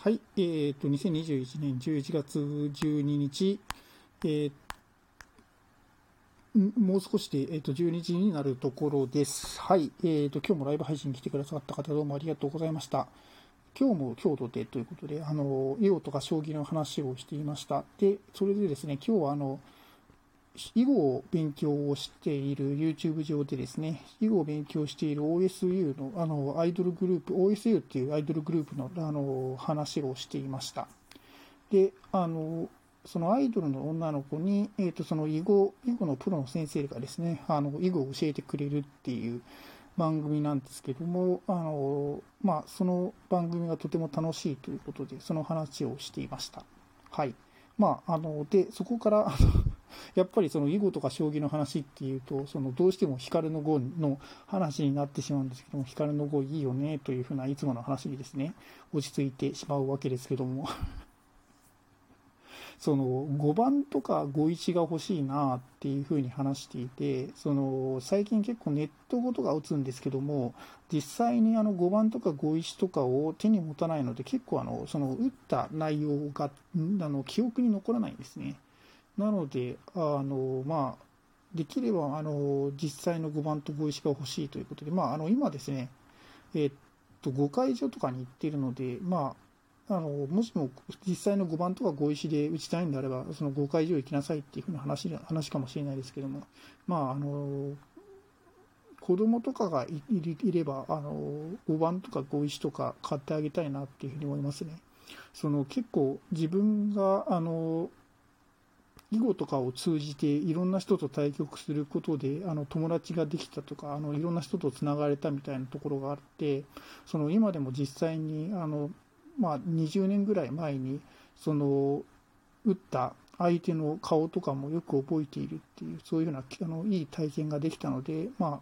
はい、えーと、2021年11月12日、えー、もう少しで、えーと、12時になるところです。はい、えーと、今日もライブ配信に来てくださった方、どうもありがとうございました。今日も京都でということで、あの、囲碁とか将棋の話をしていました。で、それでですね、今日はあの、囲碁を勉強をしている YouTube 上でですね、囲碁を勉強している OSU のあのアイドルグループ、OSU っていうアイドルグループのあの話をしていました。で、あの、そのアイドルの女の子に、えっ、ー、と、その囲碁、囲碁のプロの先生がですね、あの、囲碁を教えてくれるっていう番組なんですけども、あの、まあ、その番組がとても楽しいということで、その話をしていました。はい。まあ、あの、で、そこから、やっぱりその囲碁とか将棋の話っていうと、そのどうしても光の碁の話になってしまうんですけども、光の碁いいよねというふうないつもの話にですね、落ち着いてしまうわけですけども その5番とか5一が欲しいなっていうふうに話していて、その最近結構ネット語とか打つんですけども、実際にあの5番とか5一とかを手に持たないので、結構あのその打った内容があの記憶に残らないんですね。なので、あのまあ、できればあの実際の5番と5石が欲しいということで、まあ、あの今ですね、えっと5会場とかに行っているので、まあ、あのもしも実際の5番とか5石で打ちたいんであれば、その5会場行きなさいっていうふうな話話かもしれないですけども、まあ、あの子供とかがいればあの5番とか5石とか買ってあげたいなっていうふうに思いますね。その結構自分があの囲碁とかを通じていろんな人と対局することであの友達ができたとかあのいろんな人とつながれたみたいなところがあってその今でも実際にあの、まあ、20年ぐらい前にその打った相手の顔とかもよく覚えているっていうそういうようなあのいい体験ができたので、ま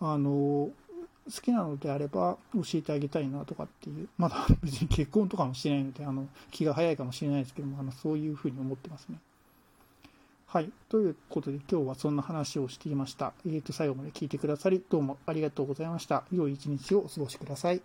あ、あの好きなのであれば教えてあげたいなとかっていうまだ別に結婚とかもしてないのであの気が早いかもしれないですけどもあのそういうふうに思ってますね。はい。ということで、今日はそんな話をしていました。えっ、ー、と、最後まで聞いてくださり、どうもありがとうございました。良い一日をお過ごしください。